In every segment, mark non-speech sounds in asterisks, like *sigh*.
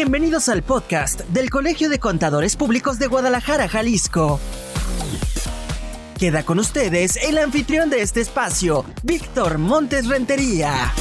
Bienvenidos al podcast del Colegio de Contadores Públicos de Guadalajara, Jalisco. Queda con ustedes el anfitrión de este espacio, Víctor Montes Rentería.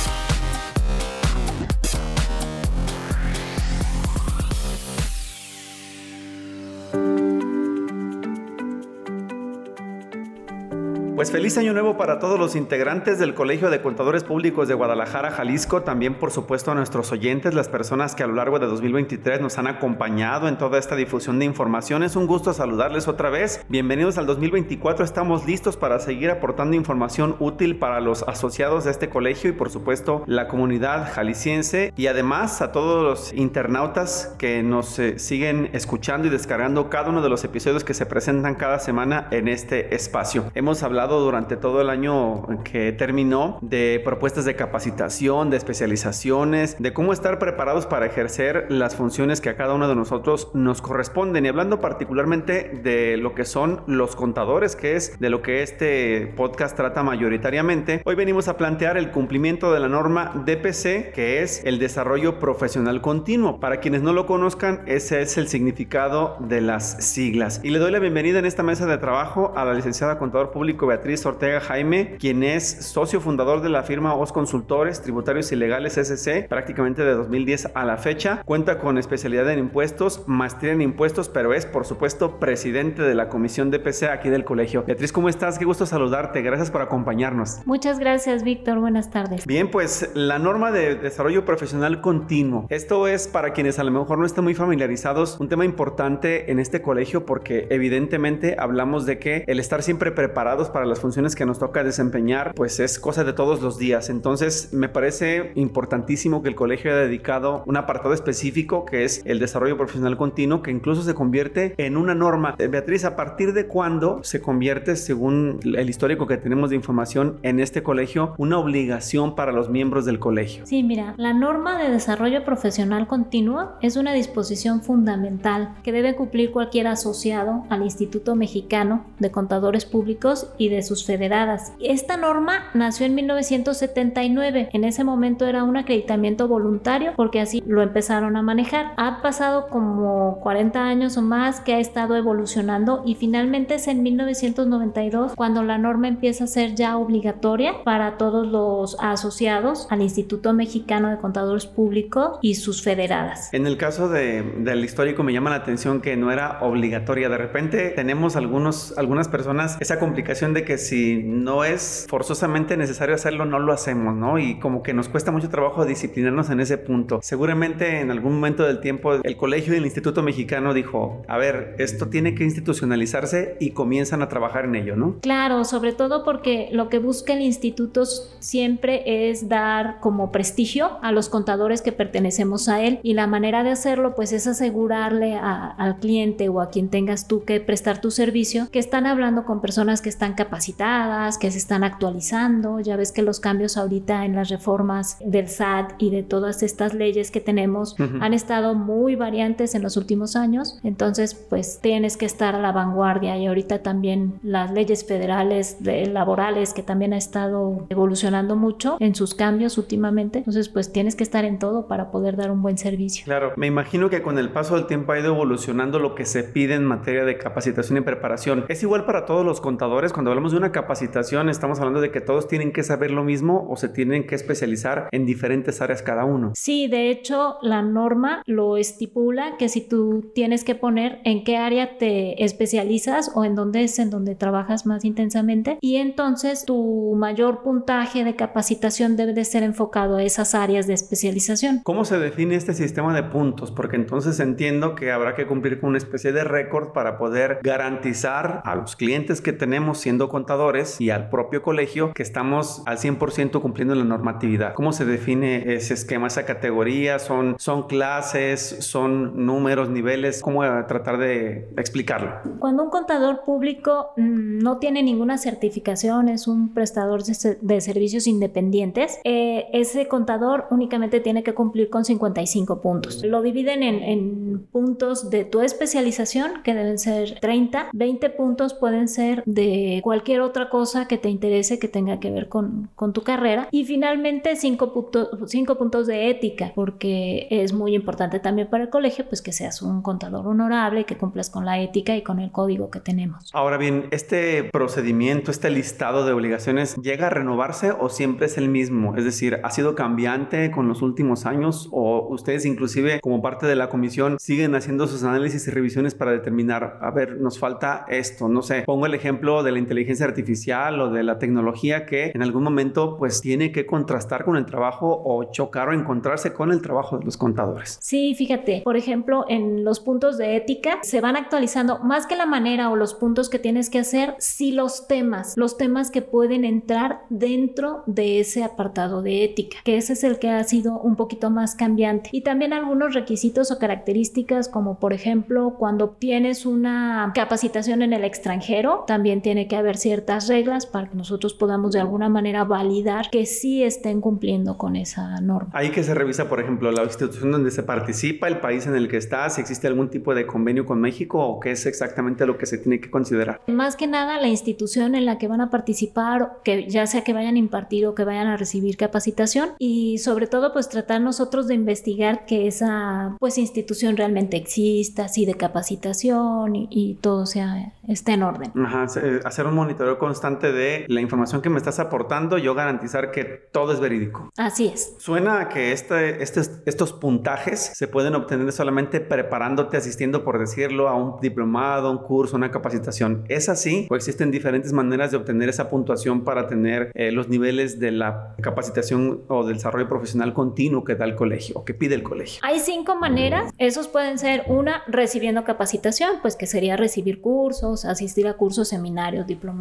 Pues feliz año nuevo para todos los integrantes del Colegio de Contadores Públicos de Guadalajara, Jalisco, también por supuesto a nuestros oyentes, las personas que a lo largo de 2023 nos han acompañado en toda esta difusión de información. Es un gusto saludarles otra vez. Bienvenidos al 2024, estamos listos para seguir aportando información útil para los asociados de este colegio y por supuesto la comunidad jalisciense y además a todos los internautas que nos eh, siguen escuchando y descargando cada uno de los episodios que se presentan cada semana en este espacio. Hemos hablado durante todo el año que terminó de propuestas de capacitación, de especializaciones, de cómo estar preparados para ejercer las funciones que a cada uno de nosotros nos corresponden. Y hablando particularmente de lo que son los contadores, que es de lo que este podcast trata mayoritariamente, hoy venimos a plantear el cumplimiento de la norma DPC, que es el desarrollo profesional continuo. Para quienes no lo conozcan, ese es el significado de las siglas. Y le doy la bienvenida en esta mesa de trabajo a la licenciada contador público Beatriz Ortega Jaime, quien es socio fundador de la firma OS Consultores Tributarios y Legales SC, prácticamente de 2010 a la fecha. Cuenta con especialidad en impuestos, maestría en impuestos, pero es, por supuesto, presidente de la comisión de PC aquí del colegio. Beatriz, ¿cómo estás? Qué gusto saludarte. Gracias por acompañarnos. Muchas gracias, Víctor. Buenas tardes. Bien, pues la norma de desarrollo profesional continuo. Esto es para quienes a lo mejor no están muy familiarizados, un tema importante en este colegio porque evidentemente hablamos de que el estar siempre preparados para las funciones que nos toca desempeñar, pues es cosa de todos los días. Entonces, me parece importantísimo que el colegio haya dedicado un apartado específico que es el desarrollo profesional continuo, que incluso se convierte en una norma. Eh, Beatriz, ¿a partir de cuándo se convierte, según el histórico que tenemos de información en este colegio, una obligación para los miembros del colegio? Sí, mira, la norma de desarrollo profesional continuo es una disposición fundamental que debe cumplir cualquier asociado al Instituto Mexicano de Contadores Públicos y de sus federadas. Esta norma nació en 1979. En ese momento era un acreditamiento voluntario porque así lo empezaron a manejar. Ha pasado como 40 años o más que ha estado evolucionando y finalmente es en 1992 cuando la norma empieza a ser ya obligatoria para todos los asociados al Instituto Mexicano de Contadores Públicos y sus federadas. En el caso de, del histórico me llama la atención que no era obligatoria. De repente tenemos algunos, algunas personas esa complicación de que si no es forzosamente necesario hacerlo, no lo hacemos, ¿no? Y como que nos cuesta mucho trabajo disciplinarnos en ese punto. Seguramente en algún momento del tiempo el colegio y el Instituto Mexicano dijo, a ver, esto tiene que institucionalizarse y comienzan a trabajar en ello, ¿no? Claro, sobre todo porque lo que busca el instituto siempre es dar como prestigio a los contadores que pertenecemos a él y la manera de hacerlo pues es asegurarle al cliente o a quien tengas tú que prestar tu servicio que están hablando con personas que están capacitadas capacitadas, que se están actualizando. Ya ves que los cambios ahorita en las reformas del SAT y de todas estas leyes que tenemos han estado muy variantes en los últimos años. Entonces, pues tienes que estar a la vanguardia y ahorita también las leyes federales de, laborales que también ha estado evolucionando mucho en sus cambios últimamente. Entonces, pues tienes que estar en todo para poder dar un buen servicio. Claro, me imagino que con el paso del tiempo ha ido evolucionando lo que se pide en materia de capacitación y preparación. ¿Es igual para todos los contadores cuando hablamos de una capacitación, estamos hablando de que todos tienen que saber lo mismo o se tienen que especializar en diferentes áreas cada uno. Sí, de hecho, la norma lo estipula que si tú tienes que poner en qué área te especializas o en dónde es en donde trabajas más intensamente y entonces tu mayor puntaje de capacitación debe de ser enfocado a esas áreas de especialización. ¿Cómo se define este sistema de puntos? Porque entonces entiendo que habrá que cumplir con una especie de récord para poder garantizar a los clientes que tenemos siendo contadores y al propio colegio que estamos al 100% cumpliendo la normatividad. ¿Cómo se define ese esquema, esa categoría? ¿Son, son clases? ¿Son números, niveles? ¿Cómo tratar de explicarlo? Cuando un contador público mm, no tiene ninguna certificación, es un prestador de, servicios independientes, eh, ese contador únicamente tiene que cumplir con 55 puntos. Lo dividen en, en puntos de tu especialización, que deben ser 30, 20 puntos pueden ser de cuál cualquier otra cosa que te interese que tenga que ver con, con tu carrera. Y finalmente cinco, cinco puntos de ética, porque es muy importante también para el colegio pues que seas un contador honorable, que cumplas con la ética y con el código que tenemos. Ahora bien, este procedimiento, este listado de obligaciones, ¿llega a renovarse o siempre es el mismo? Es decir, ¿ha sido cambiante con los últimos años o ustedes inclusive como parte de la comisión siguen haciendo sus análisis y revisiones para determinar, a ver, nos falta esto, no sé, pongo el ejemplo de la inteligencia artificial o de la tecnología que en algún momento pues tiene que contrastar con el trabajo o chocar o encontrarse con el trabajo de los contadores. Sí, fíjate, por ejemplo, en los puntos de ética se van actualizando más que la manera o los puntos que tienes que hacer, sí los temas, los temas que pueden entrar dentro de ese apartado de ética, que ese es el que ha sido un poquito más cambiante. Y también algunos requisitos o características como por ejemplo cuando obtienes una capacitación en el extranjero, también tiene que haber ciertas reglas para que nosotros podamos de alguna manera validar que sí estén cumpliendo con esa norma. Ahí que se revisa, por ejemplo, la institución donde se participa, el país en el que está, si existe algún tipo de convenio con México o qué es exactamente lo que se tiene que considerar. Más que nada la institución en la que van a participar, que ya sea que vayan a impartir o que vayan a recibir capacitación y sobre todo pues tratar nosotros de investigar que esa pues institución realmente exista, así de capacitación y, y todo sea esté en orden. Ajá, hacer un monitoreo constante de la información que me estás aportando, yo garantizar que todo es verídico. Así es. Suena a que este, este, estos puntajes se pueden obtener solamente preparándote, asistiendo, por decirlo, a un diplomado, un curso, una capacitación. ¿Es así o existen diferentes maneras de obtener esa puntuación para tener eh, los niveles de la capacitación o del desarrollo profesional continuo que da el colegio o que pide el colegio? Hay cinco maneras. Esos pueden ser una, recibiendo capacitación, pues que sería recibir cursos asistir a cursos, seminarios, diplomados,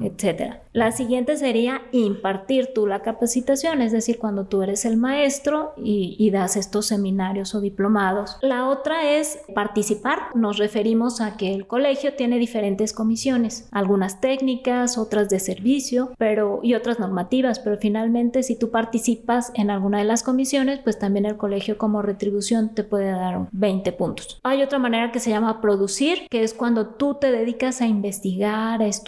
etcétera. La siguiente sería impartir tú la capacitación, es decir, cuando tú eres el maestro y, das estos seminarios o diplomados. La otra es participar. Nos referimos a que el colegio tiene diferentes comisiones, algunas técnicas, otras de servicio, pero y otras normativas, pero finalmente si tú participas en alguna de las comisiones, pues también el colegio como retribución te puede dar 20 puntos. Hay otra manera que se llama producir, que es cuando tú te dedicas a investigar, a estudiar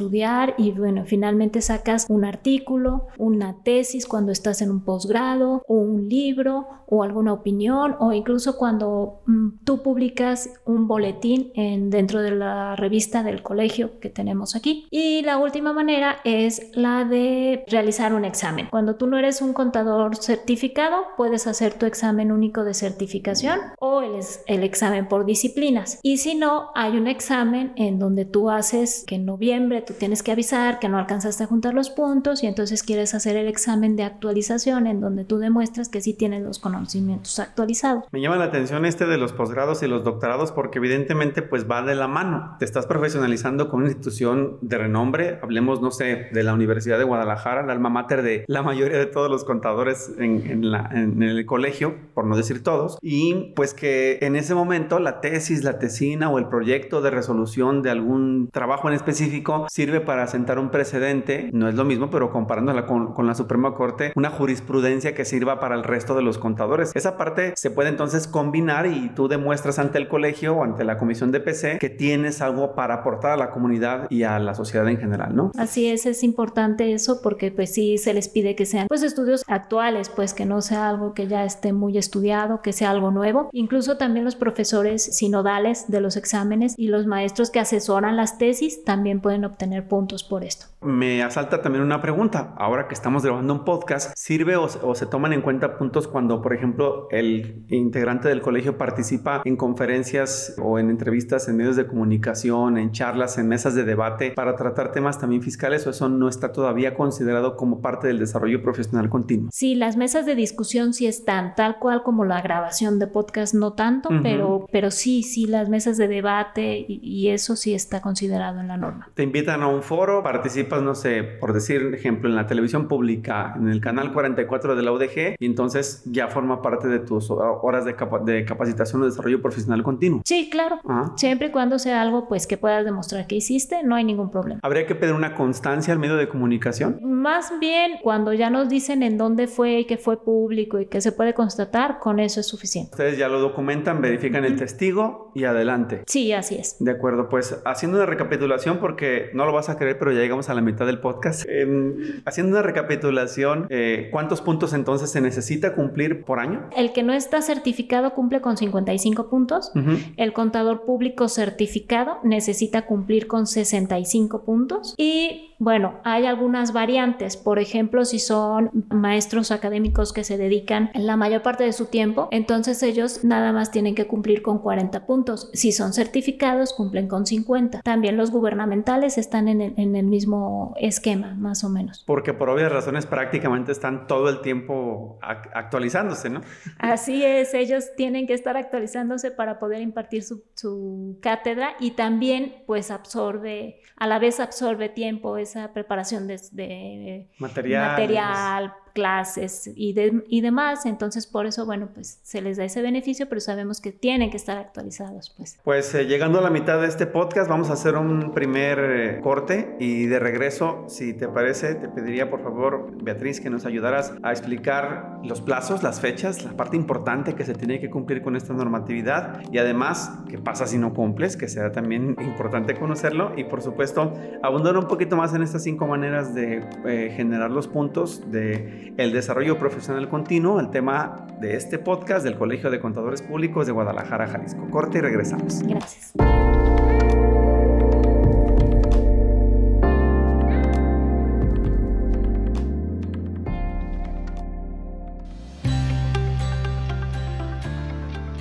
y bueno, finalmente sacas un artículo, una tesis cuando estás en un posgrado o un libro o alguna opinión o incluso cuando mm, tú publicas un boletín en, dentro de la revista del colegio que tenemos aquí. Y la última manera es la de realizar un examen. Cuando tú no eres un contador certificado, puedes hacer tu examen único de certificación o el, el examen por disciplinas. Y si no, hay un examen en donde tú haces que en noviembre tú tienes que avisar que no alcanzaste a juntar los puntos y entonces quieres hacer el examen de actualización en donde tú demuestras que sí tienes los conocimientos actualizados. Me llama la atención este de los posgrados y los doctorados porque evidentemente pues va de la mano. Te estás profesionalizando con una institución de renombre, hablemos no sé, de la Universidad de Guadalajara, la alma mater de la mayoría de todos los contadores en, en, el colegio, por no decir todos, y pues que en ese momento la tesis, la tesina o el proyecto de resolución de algún trabajo en específico sirve para sentar un precedente, no es lo mismo, pero comparándola con, con la Suprema Corte, una jurisprudencia que sirva para el resto de los contadores. Esa parte se puede entonces combinar y tú demuestras ante el colegio o ante la comisión de PC que tienes algo para aportar a la comunidad y a la sociedad en general, ¿no? Así es, es importante eso porque pues sí se les pide que sean pues estudios actuales, pues que no sea algo que ya esté muy estudiado, que sea algo nuevo. Incluso también los profesores sinodales de los exámenes y los maestros que asesoran las tesis también pueden obtener puntos por esto. Me asalta también una pregunta. Ahora que estamos grabando un podcast, ¿sirve o, se toman en cuenta puntos cuando, por ejemplo, el integrante del colegio participa en conferencias o en entrevistas en medios de comunicación, en charlas, en mesas de debate para tratar temas también fiscales o eso no está todavía considerado como parte del desarrollo profesional continuo? Sí, las mesas de discusión sí están, tal cual como la grabación de podcast, no tanto, pero, pero sí, sí, las mesas de debate y, y eso sí está considerado en la norma. Te invitan a un foro, participas, no sé, por decir ejemplo, en la televisión pública, en el canal 44 de la UDG, y entonces ya forma parte de tus horas de, de capacitación o desarrollo profesional continuo. Sí, claro. Siempre y cuando sea algo pues que puedas demostrar que hiciste, no hay ningún problema. ¿Habría que pedir una constancia al medio de comunicación? Más bien, cuando ya nos dicen en dónde fue y que fue público y que se puede constatar, con eso es suficiente. Ustedes ya lo documentan, verifican el testigo y adelante. Sí, así es. De acuerdo, pues haciendo una recapitulación, porque no lo vas a creer, pero ya llegamos a la mitad del podcast. Em, haciendo una recapitulación, eh, ¿cuántos puntos entonces se necesita cumplir por año? El que no está certificado cumple con 55 puntos. El contador público certificado necesita cumplir con 65 puntos. Y bueno, hay algunas variantes. Por ejemplo, si son maestros académicos que se dedican la mayor parte de su tiempo, entonces ellos nada más tienen que cumplir con 40 puntos. Si son certificados, cumplen con 50. También los gubernamentales están en el, mismo esquema, más o menos. Porque por obvias razones prácticamente están todo el tiempo actualizándose, ¿no? Así es, ellos tienen que estar actualizándose para poder impartir su, su cátedra y también pues absorbe, a la vez absorbe tiempo esa preparación de, material, clases y, y demás. Entonces, por eso, bueno, pues se les da ese beneficio, pero sabemos que tienen que estar actualizados, pues. Pues eh, llegando a la mitad de este podcast, vamos a hacer un primer eh, corte y de regreso, si te parece, te pediría por favor, Beatriz, que nos ayudaras a explicar los plazos, las fechas, la parte importante que se tiene que cumplir con esta normatividad y además, qué pasa si no cumples, que sea también importante conocerlo y por supuesto, abundar un poquito más en estas cinco maneras de eh, generar los puntos de el desarrollo profesional continuo, el tema de este podcast del Colegio de Contadores Públicos de Guadalajara, Jalisco. Corte y regresamos. Gracias.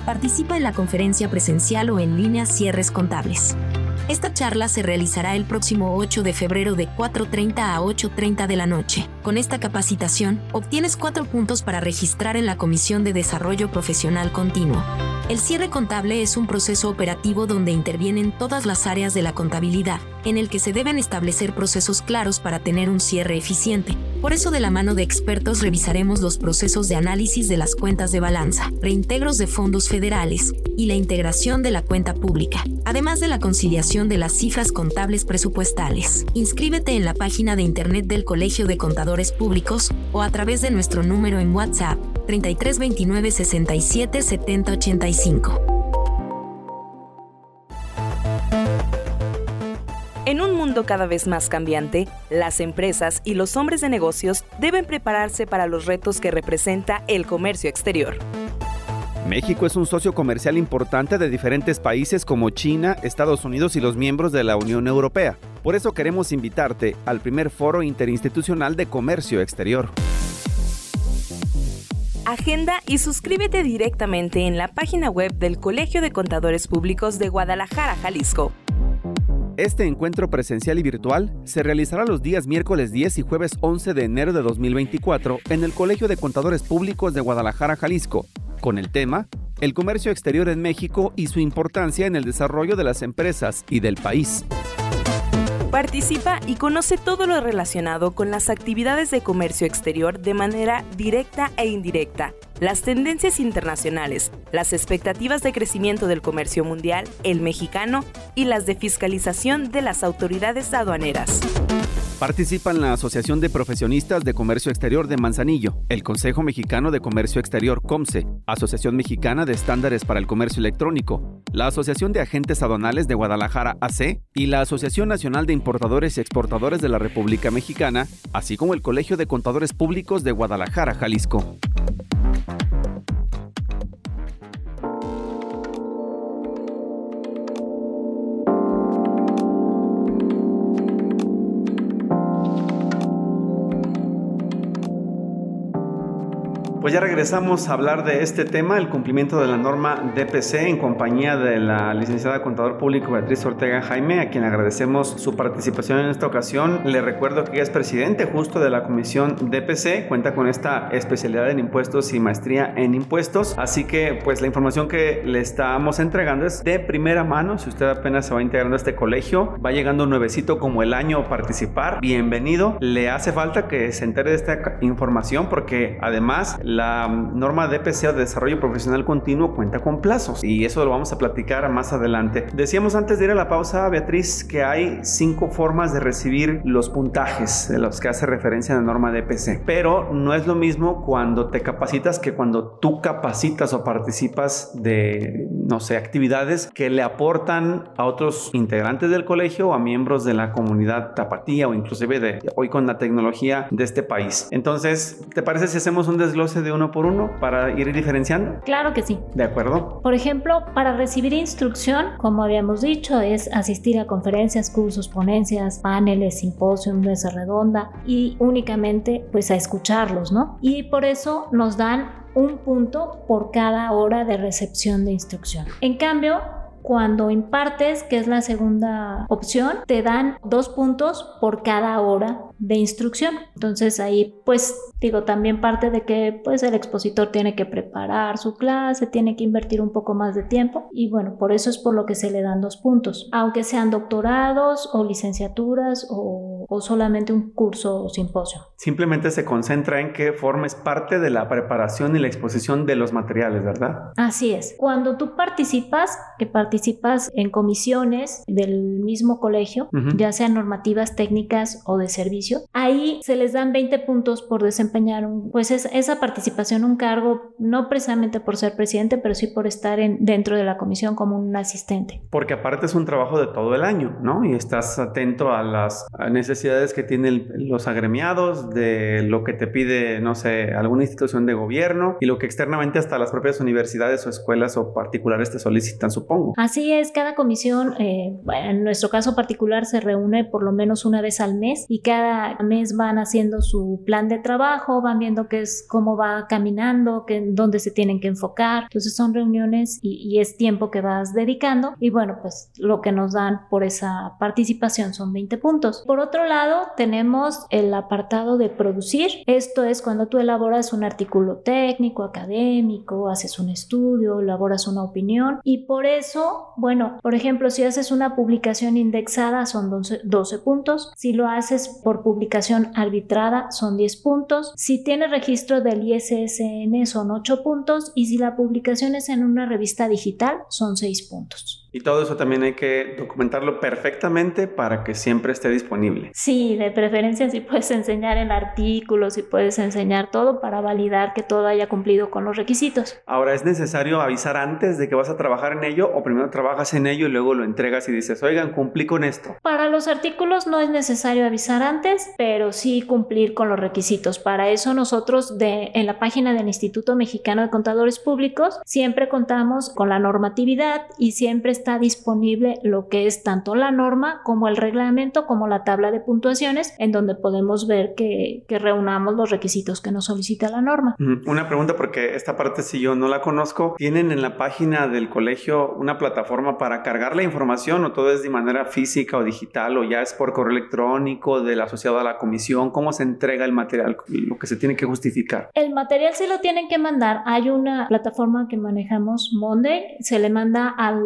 Participa en la conferencia presencial o en línea Cierres Contables. Esta charla se realizará el próximo 8 de febrero de 4.30 a 8.30 de la noche. Con esta capacitación, obtienes 4 puntos para registrar en la Comisión de Desarrollo Profesional Continuo. El cierre contable es un proceso operativo donde intervienen todas las áreas de la contabilidad, en el que se deben establecer procesos claros para tener un cierre eficiente. Por eso de la mano de expertos revisaremos los procesos de análisis de las cuentas de balanza, reintegros de fondos federales y la integración de la cuenta pública, además de la conciliación de las cifras contables presupuestales. Inscríbete en la página de internet del Colegio de Contadores Públicos o a través de nuestro número en WhatsApp 3329 67 70 85. En un mundo cada vez más cambiante, las empresas y los hombres de negocios deben prepararse para los retos que representa el comercio exterior. México es un socio comercial importante de diferentes países como China, Estados Unidos y los miembros de la Unión Europea. Por eso queremos invitarte al primer foro interinstitucional de comercio exterior. Agenda y suscríbete directamente en la página web del Colegio de Contadores Públicos de Guadalajara, Jalisco este encuentro presencial y virtual se realizará los días miércoles 10 y jueves 11 de enero de 2024 en el Colegio de Contadores Públicos de Guadalajara, Jalisco, con el tema El comercio exterior en México y su importancia en el desarrollo de las empresas y del país. Participa y conoce todo lo relacionado con las actividades de comercio exterior de manera directa e indirecta, las tendencias internacionales, las expectativas de crecimiento del comercio mundial, el mexicano y las de fiscalización de las autoridades aduaneras. Participan la Asociación de Profesionistas de Comercio Exterior de Manzanillo, el Consejo Mexicano de Comercio Exterior COMSE, Asociación Mexicana de Estándares para el Comercio Electrónico, la Asociación de Agentes Aduanales de Guadalajara AC y la Asociación Nacional de Importadores y Exportadores de la República Mexicana, así como el Colegio de Contadores Públicos de Guadalajara, Jalisco. Pues ya regresamos a hablar de este tema, el cumplimiento de la norma DPC en compañía de la licenciada contador público Beatriz Ortega Jaime, a quien agradecemos su participación en esta ocasión. Le recuerdo que ella es presidente justo de la comisión DPC, cuenta con esta especialidad en impuestos y maestría en impuestos, así que pues la información que le estamos entregando es de primera mano. Si usted apenas se va integrando a este colegio, va llegando nuevecito como el año a participar, bienvenido. Le hace falta que se entere de esta información porque además la norma DPC de desarrollo profesional continuo cuenta con plazos y eso lo vamos a platicar más adelante. Decíamos antes de ir a la pausa, Beatriz, que hay cinco formas de recibir los puntajes de los que hace referencia la norma DPC, pero no es lo mismo cuando te capacitas que cuando tú capacitas o participas de no sé, actividades que le aportan a otros integrantes del colegio o a miembros de la comunidad tapatía o inclusive de hoy con la tecnología de este país. Entonces, ¿te parece si hacemos un desglose de uno por uno para ir diferenciando? Claro que sí. De acuerdo. Por ejemplo, para recibir instrucción, como habíamos dicho, es asistir a conferencias, cursos, ponencias, paneles, simposios, mesa redonda y únicamente pues a escucharlos, ¿no? Y por eso nos dan un punto por cada hora de recepción de instrucción. En cambio, cuando impartes, que es la segunda opción, te dan dos puntos por cada hora de instrucción. Entonces ahí pues digo también parte de que pues el expositor tiene que preparar su clase, tiene que invertir un poco más de tiempo y bueno, por eso es por lo que se le dan dos puntos, aunque sean doctorados o licenciaturas o, o solamente un curso o simposio. Simplemente se concentra en que formes parte de la preparación y la exposición de los materiales, ¿verdad? Así es. Cuando tú participas, que participas en comisiones del mismo colegio, uh -huh. ya sean normativas técnicas o de servicio, ahí se les dan 20 puntos por desempeñar un, pues es, esa participación, un cargo, no precisamente por ser presidente, pero sí por estar en, dentro de la comisión como un asistente. Porque aparte es un trabajo de todo el año, ¿no? Y estás atento a las necesidades que tienen los agremiados, de lo que te pide, no sé, alguna institución de gobierno y lo que externamente hasta las propias universidades o escuelas o particulares te solicitan, supongo. Así es, cada comisión, eh, en nuestro caso particular, se reúne por lo menos una vez al mes y cada mes van haciendo su plan de trabajo, van viendo qué es, cómo va caminando, qué, dónde se tienen que enfocar. Entonces son reuniones y, y es tiempo que vas dedicando y bueno, pues lo que nos dan por esa participación son 20 puntos. Por otro lado, tenemos el apartado de producir. Esto es cuando tú elaboras un artículo técnico, académico, haces un estudio, elaboras una opinión y por eso, bueno, por ejemplo, si haces una publicación indexada son 12, 12 puntos, si lo haces por publicación arbitrada son 10 puntos, si tienes registro del ISSN son 8 puntos y si la publicación es en una revista digital son 6 puntos. Y todo eso también hay que documentarlo perfectamente para que siempre esté disponible. Sí, de preferencia si puedes enseñar el artículo, si puedes enseñar todo para validar que todo haya cumplido con los requisitos. Ahora, ¿es necesario avisar antes de que vas a trabajar en ello o primero trabajas en ello y luego lo entregas y dices, oigan, cumplí con esto? Para los artículos no es necesario avisar antes, pero sí cumplir con los requisitos. Para eso nosotros de, en la página del Instituto Mexicano de Contadores Públicos siempre contamos con la normatividad y siempre está disponible lo que es tanto la norma como el reglamento como la tabla de puntuaciones en donde podemos ver que, que reunamos los requisitos que nos solicita la norma. Una pregunta porque esta parte si yo no la conozco, ¿tienen en la página del colegio una plataforma para cargar la información o todo es de manera física o digital o ya es por correo electrónico del asociado a la comisión? ¿Cómo se entrega el material, lo que se tiene que justificar? El material sí lo tienen que mandar. Hay una plataforma que manejamos Monday, se le manda al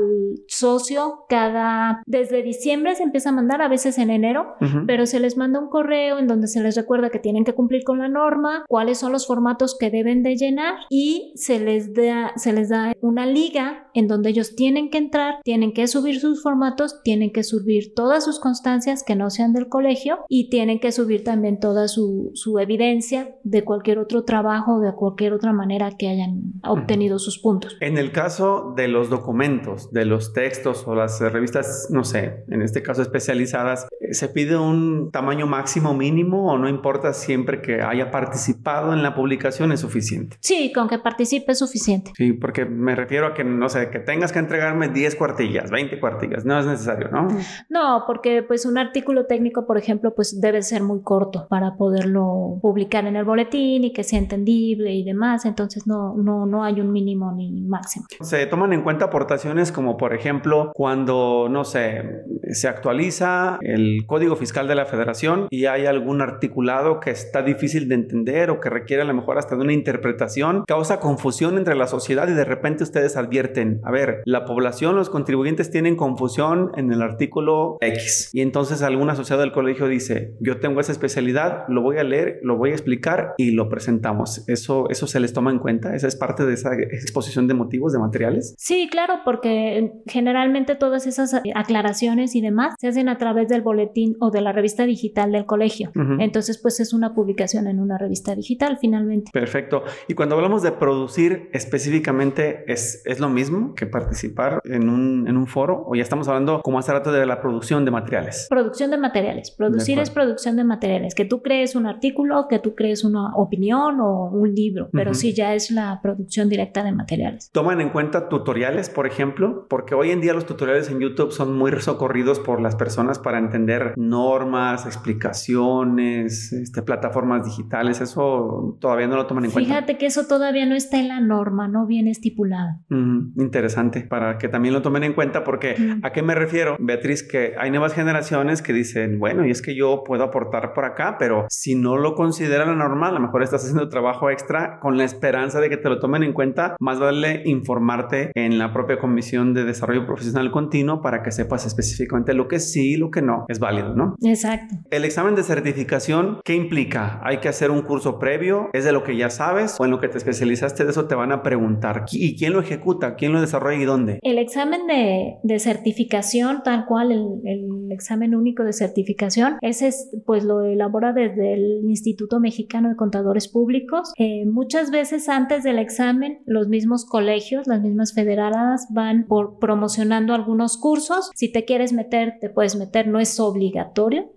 socio cada, desde diciembre se empieza a mandar, a veces en enero, uh -huh. pero se les manda un correo en donde se les recuerda que tienen que cumplir con la norma, cuáles son los formatos que deben de llenar y se les da, se les da una liga en donde ellos tienen que entrar, tienen que subir sus formatos, tienen que subir todas sus constancias que no sean del colegio y tienen que subir también toda su, su evidencia de cualquier otro trabajo, de cualquier otra manera que hayan obtenido uh -huh. sus puntos. En el caso de los documentos, de los textos o las revistas, no sé, en este caso especializadas, ¿se pide un tamaño máximo mínimo o no importa siempre que haya participado en la publicación es suficiente? Sí, con que participe es suficiente. Sí, porque me refiero a que, no sé, que tengas que entregarme 10 cuartillas, 20 cuartillas, no es necesario, ¿no? No, porque pues un artículo técnico, por ejemplo, pues debe ser muy corto para poderlo publicar en el boletín y que sea entendible y demás, entonces no, no, no hay un mínimo ni máximo. Se toman en cuenta aportaciones como, por ejemplo, cuando, no sé, se actualiza el Código Fiscal de la Federación y hay algún articulado que está difícil de entender o que requiere a lo mejor hasta de una interpretación, causa confusión entre la sociedad y de repente ustedes advierten, a ver, la población, los contribuyentes tienen confusión en el artículo X y entonces algún asociado del colegio dice, yo tengo esa especialidad, lo voy a leer, lo voy a explicar y lo presentamos. Eso, eso se les toma en cuenta, esa es parte de esa exposición de motivos, de materiales. Sí, claro, porque generalmente todas esas aclaraciones y demás se hacen a través del boletín o de la revista digital del colegio. Entonces, pues es una publicación en una revista digital finalmente. Perfecto. Y cuando hablamos de producir específicamente, ¿es, es lo mismo que participar en un, en un foro? ¿O ya estamos hablando como hace rato de la producción de materiales? Producción de materiales. Producir es producción de materiales. Que tú crees un artículo, que tú crees una opinión o un libro, pero sí ya es la producción directa de materiales. ¿Toman en cuenta tutoriales, por ejemplo? Porque hoy en día los tutoriales en YouTube son muy socorridos por las personas para entender normas, explicaciones, este, plataformas digitales. Eso todavía no lo toman en cuenta. Fíjate que eso todavía no está en la norma, no viene estipulado. interesante, para que también lo tomen en cuenta, porque ¿a qué me refiero, Beatriz? Que hay nuevas generaciones que dicen, bueno, y es que yo puedo aportar por acá, pero si no lo consideran la norma, a lo mejor estás haciendo trabajo extra con la esperanza de que te lo tomen en cuenta. Más vale informarte en la propia Comisión de Desarrollo Profesional Continuo para que sepas específicamente lo que sí y lo que no es válido, ¿no? Exacto. El examen de certificación, ¿qué implica? ¿Hay que hacer un curso previo? ¿Es de lo que ya sabes? ¿O en lo que te especializaste de eso te van a preguntar? ¿Y quién lo ejecuta? ¿Quién lo desarrolla y dónde? El examen de, de certificación, tal cual, el, el, examen único de certificación, ese es, pues lo elabora desde el Instituto Mexicano de Contadores Públicos. Eh, muchas veces antes del examen, los mismos colegios, las mismas federadas van por promocionando algunos cursos. Si te quieres meter, te puedes meter, no es obligatorio.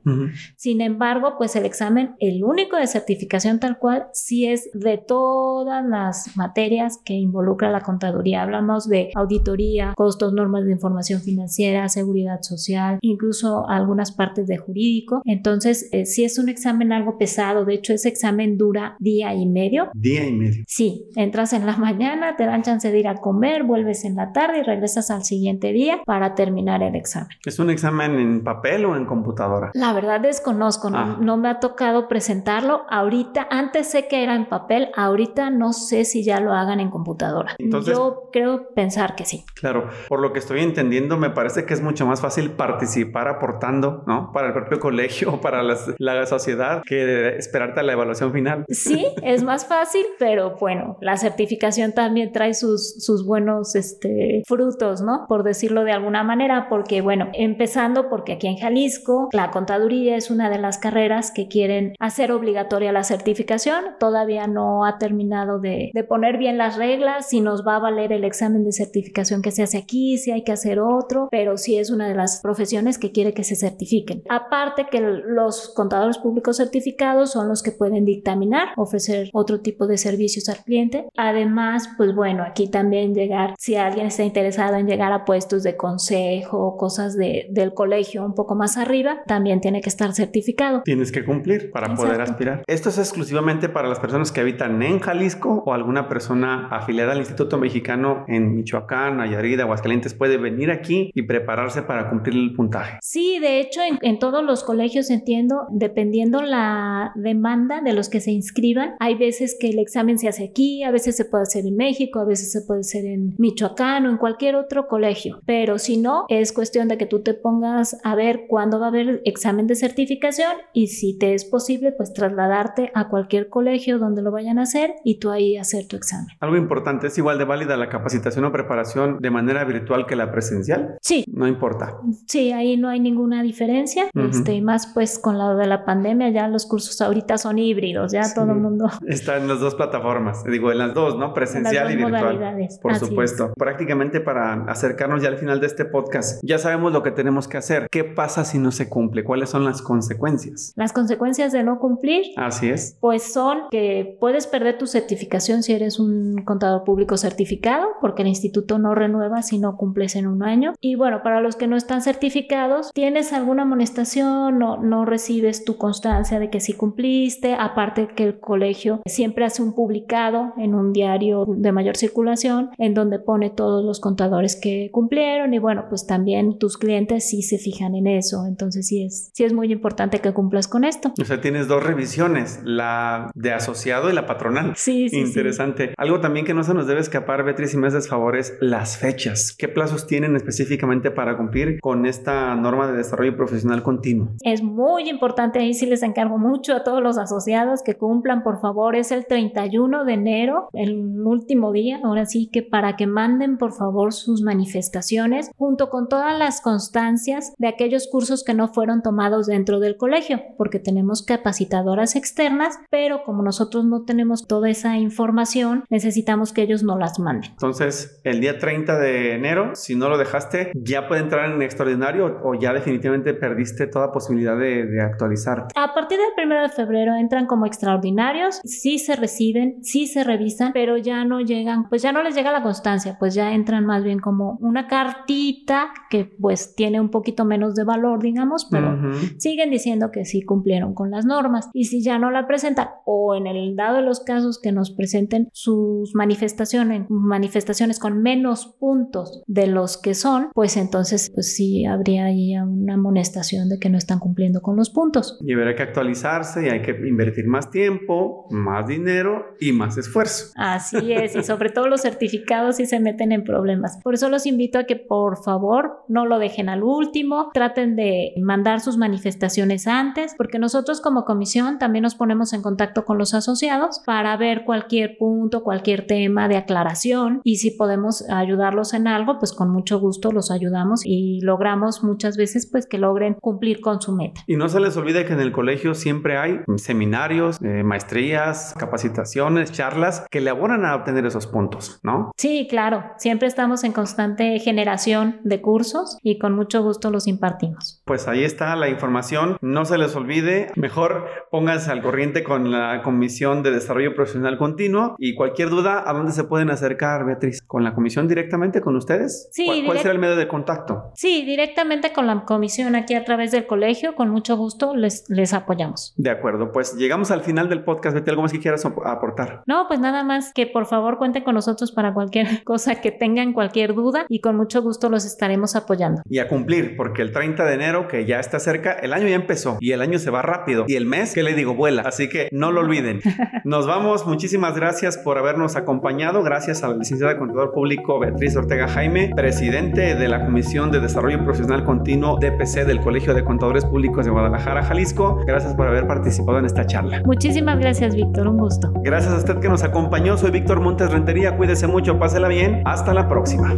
Sin embargo, pues el examen, el único de certificación tal cual, sí es de todas las materias que involucra la contaduría. Hablamos de auditoría, costos, normas de información financiera, seguridad social, incluso algunas partes de jurídico. Entonces, eh, sí es un examen algo pesado. De hecho, ese examen dura día y medio. Día y medio. Sí, entras en la *laughs* mañana, te dan chance de ir a comer, vuelves en la tarde y regresas al siguiente día para terminar el examen. ¿Es un examen en papel o en computadora? La verdad desconozco, no, ah. no me ha tocado presentarlo. Ahorita, antes sé que era en papel, ahorita no sé si ya lo hagan en computadora. Yo creo pensar que sí. Claro, por lo que estoy entendiendo, me parece que es mucho más fácil participar aportando, ¿no? Para el propio *laughs* colegio o para la sociedad que esperarte a la evaluación final. Sí, *laughs* es más fácil, pero bueno, la certificación también trae sus, sus buenos este, frutos, ¿no? Por decirlo de alguna manera, porque bueno, empezando porque aquí en Jalisco la contaduría es una de las carreras que quieren hacer obligatoria la certificación. Todavía no ha terminado de, de poner bien las reglas, si nos va a valer el examen de certificación que se hace aquí, si hay que hacer otro, pero sí es una de las profesiones que quiere que se certifiquen. Aparte que los contadores públicos certificados son los que pueden dictaminar, ofrecer otro tipo de servicios al cliente. Además, pues bueno, aquí también llegar, si alguien está interesado en llegar a puestos de consejo, cosas de, del colegio un poco más arriba, también tiene que estar certificado. Tienes que cumplir para poder aspirar. ¿Esto es exclusivamente para las personas que habitan en Jalisco o alguna persona afiliada al Instituto Mexicano en Michoacán, Nayarit, Aguascalientes puede venir aquí y prepararse para cumplir el puntaje? Sí, de hecho, en, en todos los colegios entiendo, dependiendo la demanda de los que se inscriban, hay veces que el examen se hace aquí, a veces se puede hacer en México, a veces se puede hacer en Michoacán o en cualquier otro colegio. Pero si no, es cuestión de que tú te pongas a ver cuándo va a haber examen de certificación y si te es posible, pues trasladarte a cualquier colegio donde lo vayan a hacer y tú ahí hacer tu examen. Algo importante, ¿es igual de válida la capacitación o preparación de manera virtual que la presencial? Sí. No importa. Sí, ahí no hay ninguna diferencia. este, y más pues con la de la pandemia ya los cursos ahorita son híbridos, ya todo el mundo. *laughs* Está en las dos plataformas, digo, en las dos, ¿no? Presencial y virtual. Por supuesto. Prácticamente para acercarnos ya al final de este podcast, ya sabemos lo que tenemos que hacer. ¿Qué pasa si no se cumple? ¿Cuáles son las consecuencias? Las consecuencias de no cumplir. Así es. Pues son que puedes perder tu certificación si eres un contador público certificado, porque el instituto no renueva si no cumples en un año. Y bueno, para los que no están certificados, tienes alguna amonestación, no, no recibes tu constancia de que sí cumpliste, aparte que el colegio siempre hace un publicado en un diario de mayor circulación en donde pone todos los contadores que cumplieron y bueno, pues también tus clientes sí se fijan en eso, entonces sí es, sí es muy importante que cumplas con esto. O sea, tienes dos revisiones, la de asociado y la patronal. Sí, sí. Interesante. Algo también que no se nos debe escapar, Beatriz, si me haces favores, las fechas. ¿Qué plazos tienen específicamente para cumplir con esta norma de desarrollo profesional continuo? Es muy importante, ahí sí les encargo mucho a todos los asociados que cumplan, por favor, es el 31 de enero, el último día, ahora sí que para que manden por favor sus manifestaciones manifestaciones junto con todas las constancias de aquellos cursos que no fueron tomados dentro del colegio, porque tenemos capacitadoras externas, pero como nosotros no tenemos toda esa información, necesitamos que ellos no las manden. Entonces, el día 30 de enero, si no lo dejaste, ya puede entrar en extraordinario o ya definitivamente perdiste toda posibilidad de, de actualizar. A partir del 1 de febrero entran como extraordinarios, sí se reciben, sí se revisan, pero ya no llegan, pues ya no les llega la constancia, pues ya entran más bien como una cartita que pues tiene un poquito menos de valor, digamos, pero siguen diciendo que sí cumplieron con las normas. Y si ya no la presentan o en el dado de los casos que nos presenten sus manifestaciones, manifestaciones con menos puntos de los que son, pues entonces pues sí habría ahí una amonestación de que no están cumpliendo con los puntos. Y habrá que actualizarse y hay que invertir más tiempo, más dinero y más esfuerzo. Así es, y sobre todo los certificados si se meten en problemas. Por eso los invito a que por favor no lo dejen al último, traten de mandar sus manifestaciones antes, porque nosotros como comisión también nos ponemos en contacto con los asociados para ver cualquier punto, cualquier tema de aclaración y si podemos ayudarlos en algo, pues con mucho gusto los ayudamos y logramos muchas veces pues que logren cumplir con su meta. Y no se les olvide que en el colegio siempre hay seminarios, eh, maestrías, capacitaciones, charlas que le abonan a obtener esos puntos, ¿no? Sí, claro, siempre estamos en constante generación de cursos y con mucho gusto los impartimos. Pues ahí está la información, no se les olvide, mejor pónganse al corriente con la Comisión de Desarrollo Profesional Continuo y cualquier duda, ¿a dónde se pueden acercar, Beatriz? ¿Con la comisión directamente con ustedes? Sí. ¿Cuál, cuál será el medio de contacto? Sí, directamente con la comisión aquí a través del colegio, con mucho gusto les, les apoyamos. De acuerdo, pues llegamos al final del podcast, Betty, ¿algo más que quieras aportar? No, pues nada más que por favor cuenten con nosotros para cualquier *laughs* cosa que tengan, cualquier duda y con mucho gusto los estaremos apoyando. Y a cumplir, porque el 30 de enero, que ya está cerca, el año ya empezó y el año se va rápido y el mes, ¿qué le digo? Vuela, así que no lo olviden. *laughs* Nos vamos, muchísimas gracias por habernos acompañado, gracias a la licenciada Contador Público Beatriz Ortega Jaime, presidente de la Comisión de Desarrollo Profesional Continuo DPC del Colegio de Contadores Públicos de Guadalajara, Jalisco. Gracias por haber participado en esta charla. Muchísimas gracias, Víctor, un gusto. Gracias a usted que nos acompañó, soy Víctor Montes Rentería, cuídese mucho, pásela bien, hasta la próxima.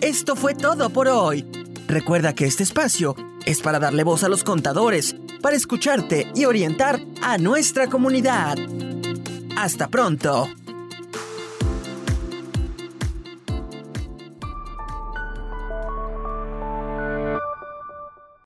Esto fue todo por hoy. Recuerda que este espacio es para darle voz a los contadores, para escucharte y orientar a nuestra comunidad. Hasta pronto.